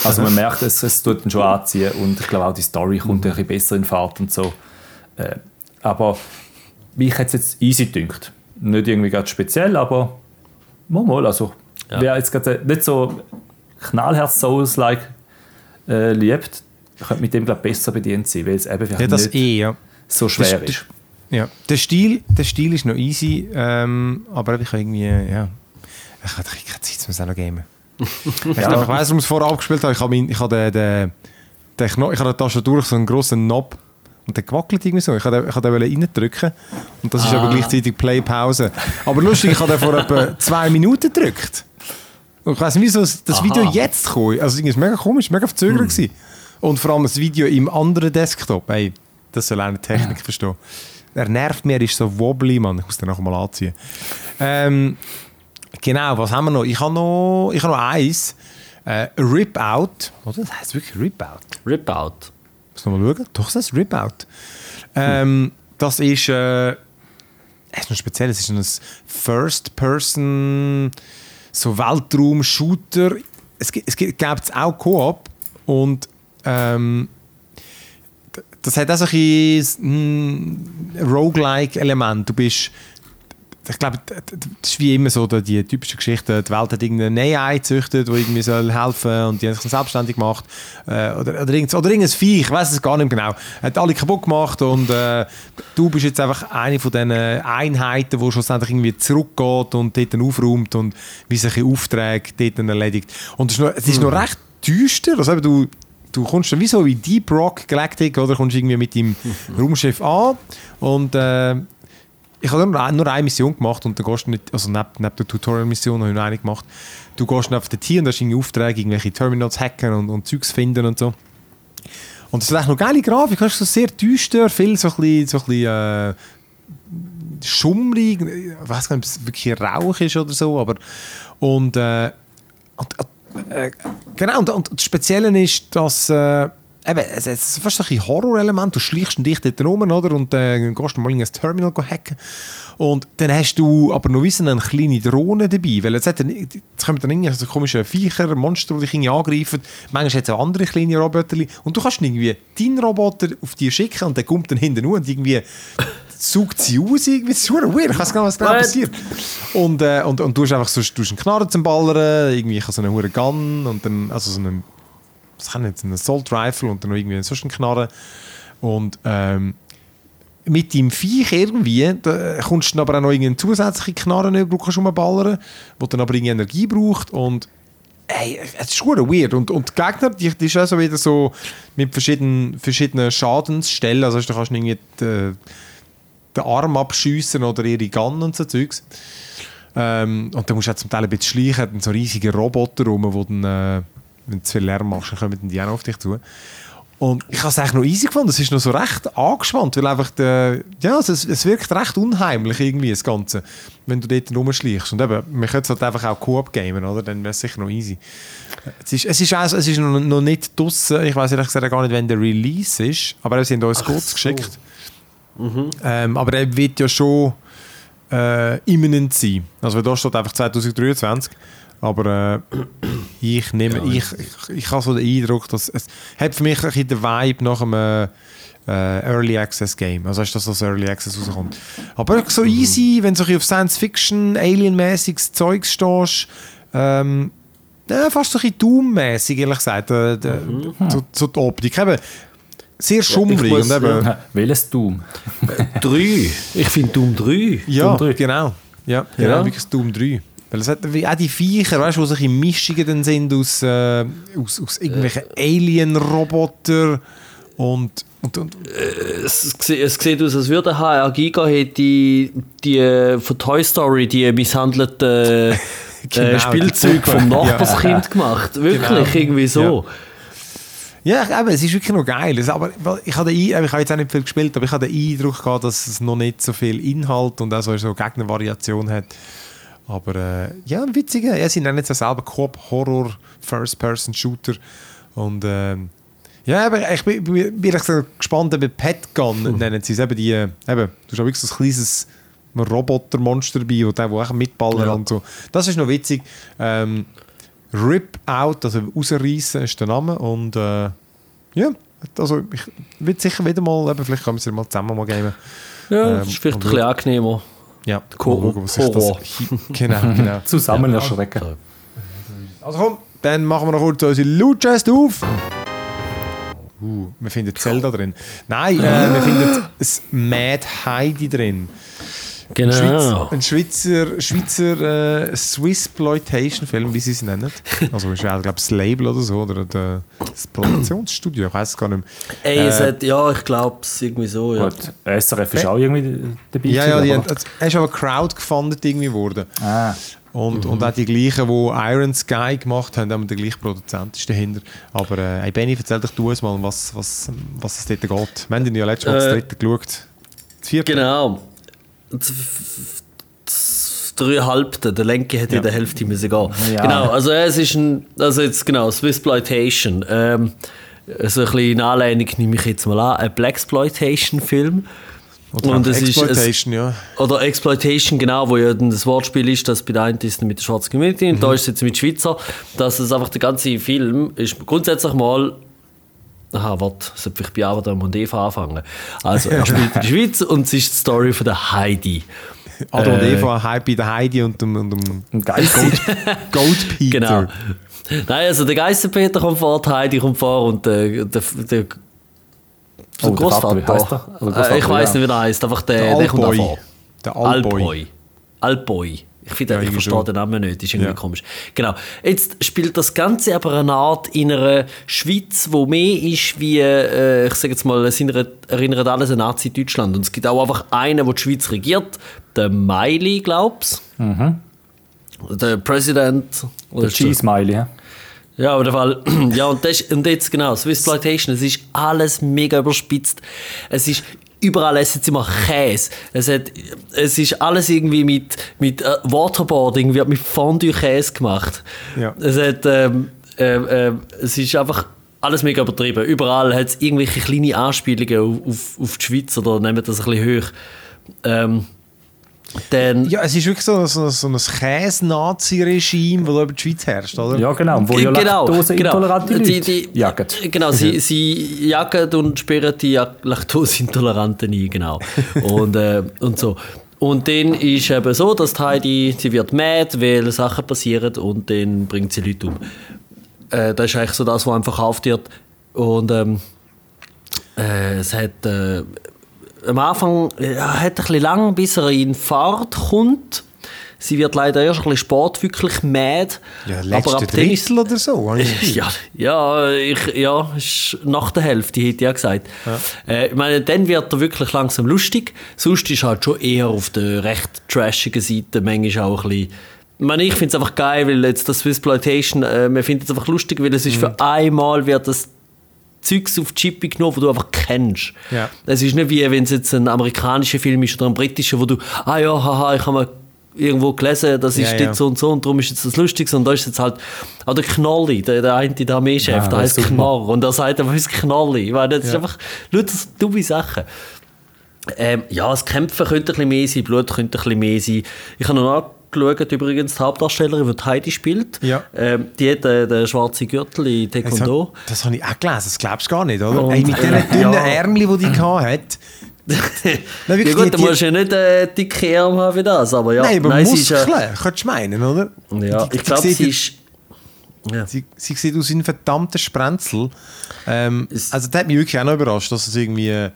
Also man merkt, es, es tut dann schon anziehen und ich glaube auch die Story kommt ein bisschen besser in Fahrt und so. Äh, aber mich hat es jetzt easy gedünkt. Nicht irgendwie gerade speziell, aber mal mal. Also Ja. wer jetzt gerade nicht so knallherz Souls-like äh, liebt, könnte mit dem glaube besser bedient sein, weil es eben vielleicht ja, nicht eh, ja. so schwer Das- ist. Ja, der Stil, der Stil ist noch easy, ähm, aber ich habe irgendwie, ja, ich habe keine Zeit, um auch noch gamen. ich, glaube, ich weiss, warum ich es vorher abgespielt habe. Ich habe, ich habe den, den, den ich habe der Tastatur so einen grossen Knob und der gewackelt irgendwie so. Ich habe den, den reindrücken und das ist aber gleichzeitig Play-Pause. Aber lustig, ich habe den vor etwa zwei Minuten gedrückt. Und ich weiss nicht, wieso das das Video jetzt kam. Also irgendwie ist mega komisch, mega verzögert gewesen. Und vor allem das Video im anderen Desktop. Hey, das soll eine Technik verstehen. Er nervt mir, ist so wobbly, Mann. Ich muss den nachher mal anziehen. Ähm, genau, was haben wir noch? Ich habe noch, ich habe noch eins. Äh, Rip Out. Oder? Das heißt wirklich Rip Out. Rip Out. Muss noch mal schauen. Doch, das heißt Rip Out. Ähm, das ist, äh, es ist noch speziell. Es ist ein First-Person, so Weltraum-Shooter. Es, gibt- es gibt es auch Koop und ähm, das hat auch so ein Roguelike-Element. Du bist ich glaube, das ist wie immer so die, die typische Geschichte, die Welt hat irgendeine AI gezüchtet, die irgendwie soll helfen und die haben sich selbstständig gemacht. Äh, oder, oder, irgend, oder irgendein Vieh, ich weiß es gar nicht genau. Hat alle kaputt gemacht und äh, du bist jetzt einfach eine von diesen Einheiten, die schlussendlich irgendwie zurückgeht und dort aufräumt und wie solche Aufträge dort erledigt. Und es ist noch, es ist noch recht düster, also eben du du kommst dann wie so wie Deep Rock Galactic oder kommst irgendwie mit deinem Raumschiff an und äh, ich habe nur, nur eine Mission gemacht und dann gehst du nicht, also neben, neben der Tutorial-Mission habe ich noch eine gemacht. Du gehst auf den Tier und hast irgendwie Aufträge, irgendwelche Terminals hacken und, und Zeugs finden und so. Und es ist echt noch geile Grafik, ist so sehr düster, viel so ein bisschen, so ein bisschen äh, schummrig, ich weiß gar nicht, ob es wirklich Rauch ist oder so, aber und, äh, und äh, genau, und, und das Spezielle ist, dass äh, eben, es es ist fast so ein bisschen Horrorelement, du schleichst dich dort rum, oder, und dann äh, gehst du mal in ein Terminal hacken. Und dann hast du aber noch wie so eine kleine Drohne dabei, weil jetzt, hat jetzt kommen dann irgendwie so komische Viecher, Monster, die dich irgendwie angreifen, manchmal hat es auch andere kleine Roboter. Und du kannst irgendwie deinen Roboter auf die schicken und der kommt dann hinten und irgendwie saugt sie aus, irgendwie. Das ist weird, ich weiß gar nicht, was genau What? passiert. Und, äh, und, und du hast einfach so, du hast einen Knarren zum Ballern, irgendwie so einen hohen Gun und dann, also so einen, was kann jetzt, einen Assault Rifle und dann noch irgendwie sonst einen Knarren. Und ähm, mit deinem Viech irgendwie, da kommst du aber auch noch irgendeine zusätzliche Knarren über, die kannst du rumballern, die dann aber irgendwie Energie braucht und Ey, es ist schon weird. Und, und die Gegner, die, die ist auch so wieder so mit verschiedenen, verschiedenen Schadensstellen. Also du kannst irgendwie den, den Arm abschiessen oder ihre Gun und so Zeugs. Ähm, und dann musst du auch zum Teil ein bisschen schleichen, so riesige Roboter rum, wo dann, äh, wenn du zu viel Lärm machst, dann kommen die auch auf dich zu. Und ich habe es eigentlich noch easy gefunden. Es ist noch so recht angespannt, weil einfach der, ja, es, es wirkt recht unheimlich irgendwie, das Ganze, wenn du dort rumschleichst. Und eben, man könnte es halt einfach auch Coop gamen, oder? Dann wäre es sicher noch easy. Es ist, es ist, also, es ist noch, noch nicht draussen. Ich weiß ehrlich gesagt gar nicht, wenn der Release ist. Aber sie haben uns kurz so. geschickt. Ähm, aber er wird ja schon äh, imminent sein. Also da steht einfach 2023. Aber äh, ich nehme, ich, ich, ich habe so den Eindruck, dass es hat für mich ein bisschen den Vibe nach einem äh, Early Access Game. Also ist das, dass Early Access rauskommt. Aber so easy, wenn du so auf Science Fiction, Alien-mäßiges Zeugs stehst, ähm, ja, fast so ein bisschen Doom-mäßig, ehrlich gesagt, äh, äh, so, so die Optik. Eben, sehr schummrig muss- und eben, Ja, Welches Doom? Drei. Ich finde Doom 3. Ja, Doom 3. genau. Ja, genau, Ja. wirklich Doom 3. Weil es hat wie auch die Viecher, weißt du, die solche Mischungen dann sind aus, äh, aus, aus irgendwelchen Alien-Roboter und, und, und Es, sie- es sieht aus, als würde HR Giga die, die äh, von Toy Story die misshandelten Genau, äh, Spielzeug vom Nachbarskind gemacht. Wirklich, Genau. irgendwie so. Ja, ich- eben, es ist wirklich noch geil. Es- Aber ich habe, den ich habe jetzt auch nicht viel gespielt, aber ich habe den Eindruck gehabt, dass es noch nicht so viel Inhalt und auch so so Gegnervariation hat. Aber äh, ja, ein witziger. Ja, sie nennen es ja selber Coop Horror First-Person-Shooter. Und ähm, ja, aber ich bin, bin, bin gesagt gespannt, eben Pet Gun nennen sie es. Eben die, äh, eben, du hast auch wirklich so ein kleines Robotermonster dabei, wo der wo auch mitballern Ja. und so. Das ist noch witzig. Ähm, Rip Out, also rausreißen ist der Name und äh, ja, also ich will sicher wieder mal, eben, vielleicht können wir es ja mal zusammen mal geben. Ja, Ähm, das ist vielleicht ein bisschen angenehmer. Ja, Horror. mal schauen, was sich das genau, genau. Zusammen erschrecken. Also komm, dann machen wir noch kurz unsere Loot-Chest auf. Uh, wir finden Zelda drin. Nein, äh, wir finden das Mad Heidi drin. Ein Genau. Schweizer, ein Schweizer, Schweizer äh, Swissploitation-Film, wie sie es nennen. Also ist ja, glaube das Label oder so, oder der- das Produktionsstudio, ich weiß es gar nicht mehr. Ey, Äh, hat, ja, ich glaube es irgendwie so. Ja. Gut, SRF ist auch irgendwie dabei. Ja, ja, die, haben- also, er ist aber crowdgefundet irgendwie geworden. Ah, Und, und auch die gleichen, die Iron Sky gemacht haben, haben der gleiche Produzent ist dahinter. Aber äh, hey Benny, erzähl doch du es mal, was, was, was es dort geht. Wir haben ja letztes Mal das Äh, dritte geschaut. Das vierte? Genau. Das- das Drei Halbte, der Lenke hätte Ja. in der Hälfte müssen gehen. Ja. Genau, also es ist ein, also jetzt genau, Swissploitation. Ähm, so ein bisschen in Anlehnung nehme ich jetzt mal an, ein Blaxploitation-Film. Oder Und es ist- es- Exploitation, ja. Oder Exploitation, genau, wo ja das Wortspiel ist, dass bei der einen ist mit der schwarzen Community und da ist es jetzt mit Schweizer, dass es einfach der ganze Film ist grundsätzlich mal Aha, warte, sollte vielleicht bei Adam und Eva anfangen. Also, er spielt in der Schweiz und es ist die Story von der Heidi. Adam und Äh, Eva, Hype bei der Heidi und dem, und dem ein Geist. Gold Peter. Genau. Nein, also der Geisterpeter kommt vor, die Heidi kommt vor und der, der, der, der Oh, der Vater, Großvater. er? Großvater, Äh, ich weiß nicht, wie er heißt, einfach der, Der der kommt vor. Der Altboy. Altboy. Altboy. Ich, finde, Ja, ich verstehe schon. den Namen nicht, ist irgendwie Ja. komisch. Genau. Jetzt spielt das Ganze aber eine Art in einer Schweiz, wo mehr ist wie, äh, ich sage jetzt mal, es erinnert, alles an Nazi-Deutschland. Und es gibt auch einfach einen, der die Schweiz regiert, der Miley, glaub's. Der Präsident. Der Cheese-Smiley. ja. Ja, auf jeden Fall. Ja, und, das, und jetzt genau, Swissploitation, es ist alles mega überspitzt. Es ist überall essen sie immer Käse. Es, hat, es ist alles irgendwie mit, mit äh, Waterboarding, wird mit Fondue-Käse gemacht. Ja. Es, hat, ähm, ähm, ähm, es ist einfach alles mega übertrieben. Überall hat es irgendwelche kleine Anspielungen auf, auf, auf die Schweiz oder nehmen das ein bisschen hoch. Ähm, dann, Ja, es ist wirklich so, so, so ein Käse-Nazi-Regime, das da über die Schweiz herrscht, oder? Ja, genau. Wo ja genau, laktoseintolerante genau. Leute Die, die, jagen. Genau, sie, sie jagen und sperren die Laktoseintoleranten ein, genau. und, äh, und so. Und dann ist eben so, dass die Heidi, sie wird mad, weil Sachen passieren und dann bringt sie Leute um. Äh, das ist eigentlich so das, was einem verkauft wird. Und ähm, äh, es hat äh, am Anfang ja, hat ein bisschen lang, bis er in Fahrt kommt. Sie wird leider erst ein bisschen spät wirklich mad. Ja, dann ist Drittel oder so. ja, ja, ich, ja, ist nach der Hälfte, hätte ich ja gesagt. Äh, ich meine, dann wird er wirklich langsam lustig. Sonst ist er halt schon eher auf der recht trashigen Seite, manchmal auch ein bisschen... Ich, meine, ich finde es einfach geil, weil jetzt das Swissploitation, äh, man findet es einfach lustig, weil es ist für einmal wird das Zeugs auf die Chippe genommen, wo du einfach kennst. Ja. Es ist nicht wie, wenn es jetzt ein amerikanischer Film ist oder ein britischer, wo du, ah ja, haha, ich habe mal irgendwo gelesen, das ist Ja, ja, so und so und darum ist jetzt das lustig, sondern da ist jetzt halt, auch der Knolli, der, der eine der Armeechef, Ja, der heißt ist. Knorr und der sagt einfach, ist Knolli. Ich meine, das ist Ja. einfach lauter dumme Sachen. Ähm, ja, das Kämpfen könnte ein bisschen mehr sein, Blut könnte ein bisschen mehr sein. Ich habe noch nachgeschaut, übrigens, die Hauptdarstellerin, die die Heidi spielt, Ja. ähm, die hat äh, den schwarzen Gürtel in Das, Taekwondo. hab- das habe ich auch gelesen, das glaubst du gar nicht, oder? Und- Ey, mit diesen Ja. dünnen Ja. Ärmchen, die die gehabt hat. Nein, Ja wirklich, gut, die- du musst ja nicht äh, dicke Arme haben wie das, aber ja. Nein, aber sie ist Muskeln, ja, könntest du meinen, oder? ja, Die- ich glaube, sie ist... Ja. Sie, sie sieht aus wie ein verdammter Sprenzel. Ähm, Ist- also das hat mich wirklich auch noch überrascht, dass es irgendwie... äh,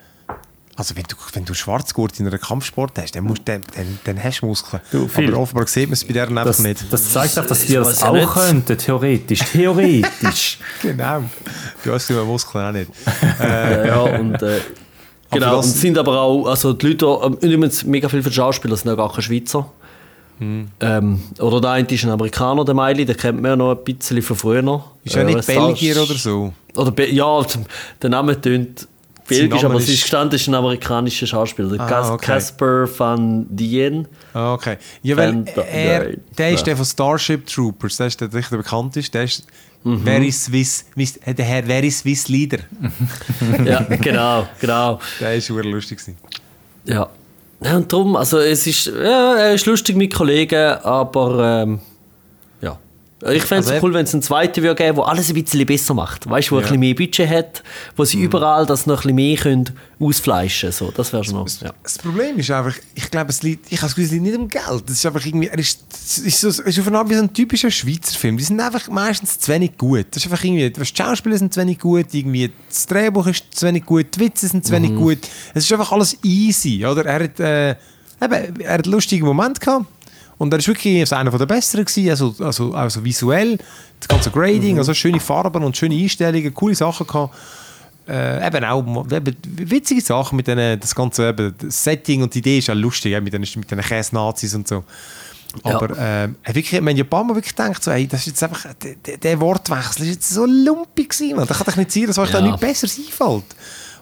Also wenn du, wenn du Schwarzgurt in einer Kampfsport hast, dann, musst, dann, dann, dann hast du Muskeln. Du, Aber offenbar sieht man es bei der einfach Das, nicht. das zeigt auch, dass die weiß das auch nicht. könnten, theoretisch. Theoretisch. Genau. Du hast über Muskeln auch nicht. Ja, ja, und, äh, genau, und sind aber auch, also die Leute, ähm, übrigens mega viele von Schauspielern sind ja gar keine Schweizer. Hm. Ähm, oder der eine ist ein Amerikaner, der Miley, den kennt man ja noch ein bisschen von früher noch. Ist ja Äh, nicht Belgier oder so. Oder Be ja, der Name tönt belgisch, aber es ist- ist gestanden, es ist ein amerikanischer Schauspieler. Ah, Cas- okay. Casper van Dien. Ah, okay. Ja, weil er, der ist Ja. der von Starship Troopers, der ist der, der bekannt ist. Der ist Mhm. Very Swiss, der Herr Very Swiss Leader. ja, genau, genau. Der ist super lustig. Ja. ja und darum, also es ist, ja, er ist lustig mit Kollegen, aber ähm. Ich fände es Also cool, wenn es einen zweiten würde geben, der alles ein bisschen besser macht. Weißt du, wo Ja. Mhm. ein bisschen mehr Budget hat, wo sie überall das noch ein bisschen mehr können ausfleischen können. So, das wäre noch. Ja. Das Problem ist einfach, ich glaube, es liegt, ich habe es liegt nicht um Geld. Es ist einfach irgendwie, er ist, ist, so, ist auf eine Art wie so ein typischer Schweizer Film. Die sind einfach meistens zu wenig gut. Das ist einfach irgendwie, die Schauspieler sind zu wenig gut, irgendwie das Drehbuch ist zu wenig gut, die Witze sind zu Mhm. wenig gut. Es ist einfach alles easy, oder? Er hat, äh, eben, er hat einen lustigen Moment gehabt. Und er war wirklich einer der Besseren, gewesen, also, also, also visuell, das ganze Grading, also schöne Farben und schöne Einstellungen, coole Sachen gehabt. Äh, eben auch eben, witzige Sachen mit denen, das ganze eben, das Setting und die Idee ist ja lustig, eben, mit den, mit den Käse-Nazis und so. Ja. Aber ähm, wirklich, wenn ich ein paar Mal wirklich denkt, so, ey, das ist jetzt einfach, der, der- Wortwechsel ist jetzt so lumpig gewesen, man. Da kann doch nicht sein, dass euch da Ja. nichts Besseres einfällt.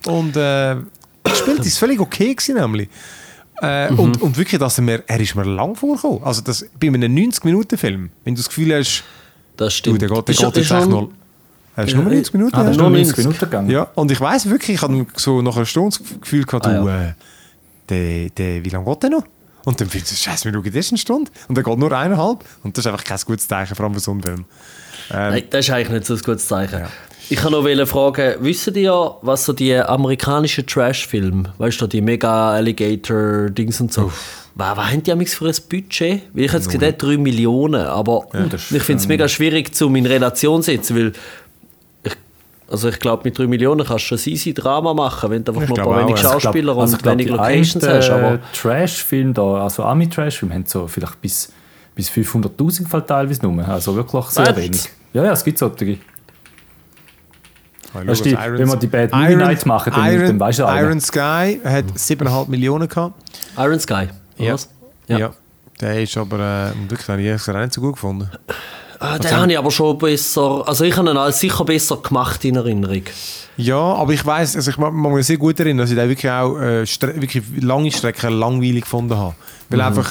Und äh, gespielt ist völlig okay gewesen, nämlich. Äh, Mhm. und, und wirklich, dass er, mir, er ist mir lang vorgekommen. Also das, bei einem 90-Minuten-Film, wenn du das Gefühl hast, Das du, stimmt. der geht, der Ist- geht ist jetzt echt noch... Er ist Ja, nur 90 Minuten? Ah, ist nur nur 90 90 Minuten gegangen. Ja, und ich weiß wirklich, ich habe so nach einer Stunde das Gefühl gehabt, Ah, du, ja. äh, der, der, wie lange geht der noch? Und dann findest du, scheiße, wir schauen erst eine Stunde. Und der geht nur eineinhalb. Und das ist einfach kein gutes Zeichen, vor allem für so einen Film. Ähm, Nein, das ist eigentlich nicht so ein gutes Zeichen. Ja. Ich kann noch fragen, wissen die ja, was so die amerikanischen Trash-Filme, weißt du, die Mega-Alligator-Dings und so, was, was haben die amigs für ein Budget? Weil ich jetzt gesehen 3 Millionen, aber ist ich finde es mega schwierig, zu in Relation zu setzen, weil ich, also ich glaube, mit 3 Millionen kannst du ein easy Drama machen, wenn du einfach Ich nur ein paar auch, wenig also Schauspieler also und wenig Locations einen, hast. Aber Trash-Film da, also Ami-Trash-Film, haben so vielleicht bis, bis 500'000 Fall teilweise nur. Also wirklich sehr Echt? wenig. Ja, ja, es gibt solche. Weißt du, wenn wir die Bad Movie Night machen, dann- Iron, dann weisst du alle. Iron Sky hat 7,5 Millionen gehabt. Iron Sky, Ja. was? Ja. Der ist aber äh, wirklich, habe ich ehrlich auch nicht so gut gefunden. Ah, den habe ich aber schon besser, also ich habe ihn als sicher besser gemacht in Erinnerung. Ja, aber ich weiß, also ich mag mich sehr gut erinnern, dass ich den wirklich auch äh, wirklich lange Strecken langweilig gefunden habe. Weil Mhm. einfach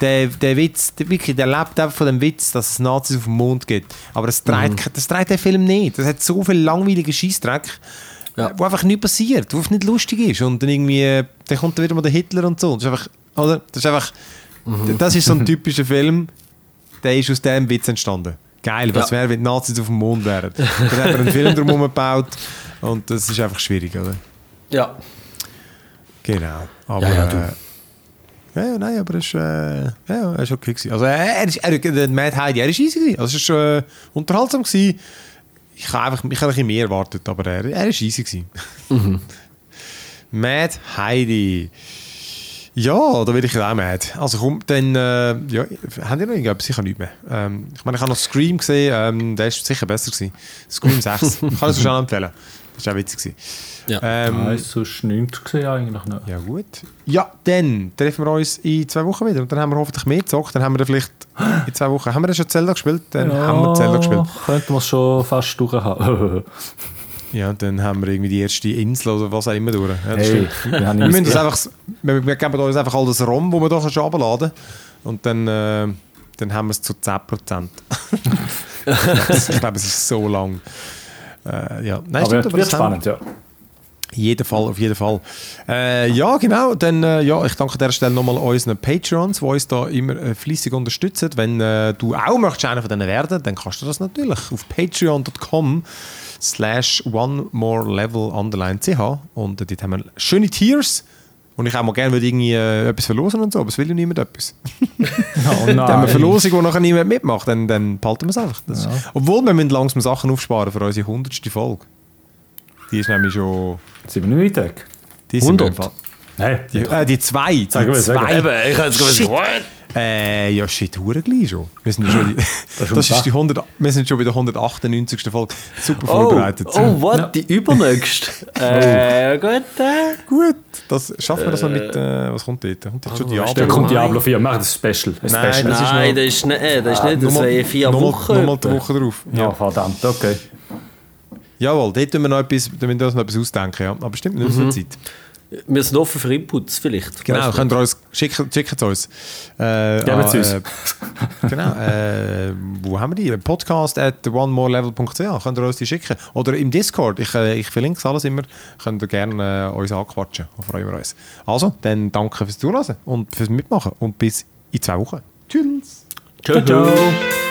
der, der Witz, der, wirklich, der lebt einfach von dem Witz, dass es Nazis auf dem Mond gibt. Aber das trägt, Mhm. das trägt der Film nicht. Das hat so viel langweiligen Scheißdreck, Ja. wo einfach nichts passiert, wo einfach nicht lustig ist. Und dann irgendwie, dann kommt dann wieder mal der Hitler und so. Das ist einfach, oder? Das ist einfach, Mhm. das ist so ein typischer Film, der ist aus diesem Witz entstanden. Geil, was Ja. wäre, wenn die Nazis auf dem Mond wären? Dann hat man einen Film drum gebaut und das ist einfach schwierig, oder? Ja. Genau. Aber, Ja, ja, äh, ja, ja, nein, aber es ist, äh, ja, er ist okay gewesen. Also er, ist, er, der Mad Heidi, er ist easy gewesen. Also es ist äh, unterhaltsam gewesen. Ich habe einfach, ich habe ein bisschen mehr erwartet, aber er, er ist easy gewesen. Mhm. Mad Heidi. Ja, da will ich auch mad. Also komm, dann, äh, ja, haben die noch irgendwas? Sicher nicht mehr. Ähm, ich meine, ich habe noch Scream gesehen, ähm, der ist sicher besser gewesen. Scream 6. ich kann es schon empfehlen. Das war auch witzig. Ja. Ähm, Nein, sonst nichts gesehen eigentlich nicht. ja, gut. Ja, dann treffen wir uns in zwei Wochen wieder. Und dann haben wir hoffentlich mehr gezockt. Dann haben wir dann vielleicht in zwei Wochen. Haben wir schon Zelda gespielt? Dann haben wir Zelda gespielt. Könnten wir es schon fast durch haben. Ja, dann haben wir irgendwie die erste Insel oder was auch immer durch. Ja, das Hey, wir haben wir, müssen das ja. einfach, wir, wir geben uns einfach all das ROM, das wir hier schon abladen Und dann, äh, dann haben wir es zu 10%. ja, das, ich glaube, es ist so lang. Äh, ja. Nein, Aber stimmt, es wird das haben- spannend, ja. jeden Fall, auf jeden Fall. Äh, ja, genau. Dann, äh, ja, ich danke an dieser Stelle nochmal unseren Patrons, die uns da immer äh, fleissig unterstützen. Wenn äh, du auch möchtest einer von denen werden, dann kannst du das natürlich auf patreon.com slash one more level underline ch und dort haben wir schöne Tiers und ich auch mal gerne würde irgendwie äh, etwas verlosen und so, aber es will ja niemand etwas. Oh Dann haben wir nein. Verlosung, wo nachher niemand mitmacht, dann, dann behalten wir es einfach. Das, Obwohl, wir müssen langsam Sachen aufsparen für unsere 100. Folge. Die ist nämlich schon... Sind wir nicht weit weg? Die sind 100? im Fall- Nein, Die, äh, die zwei. Die Sag mal, sag mal. zwei. Eben, ich habe jetzt Shit. gesagt, Äh, ja, shit, hure gleich schon. Wir sind, schon die, das, schon ist die 100, wir sind schon bei der 198. Folge. Super Oh, vorbereitet. oh what? Die übernächste? äh, gut. Äh. Gut, das, schaffen wir das noch mit, äh, was kommt dort? Kommt jetzt schon was Diablo? Da kommt. Diablo 4, mach das Special. Ein Nein, Special. das ist Nein, das ist nicht, äh, das ist nicht, das wäre vier nochmal- Wochen. Nochmal die. Woche drauf. ja, Ja. verdammt, okay. Jawohl, dort müssen wir noch etwas, da müssen wir uns noch etwas ausdenken. Ja. Aber stimmt, nicht so Zeit. Wir sind offen für Inputs vielleicht. Genau, Weißt du? könnt ihr uns, schicken, schicken es uns. Äh, Geben Sie uns. Äh, genau, äh, wo haben wir die? Podcast at onemorelevel.ch, könnt ihr uns die schicken. Oder im Discord, ich, äh, ich verlinke es alles immer, könnt ihr gerne äh, uns anquatschen, da freuen wir uns. Also, dann danke fürs Zuhören und fürs Mitmachen und bis in zwei Wochen. Tschüss! Ciao, ciao.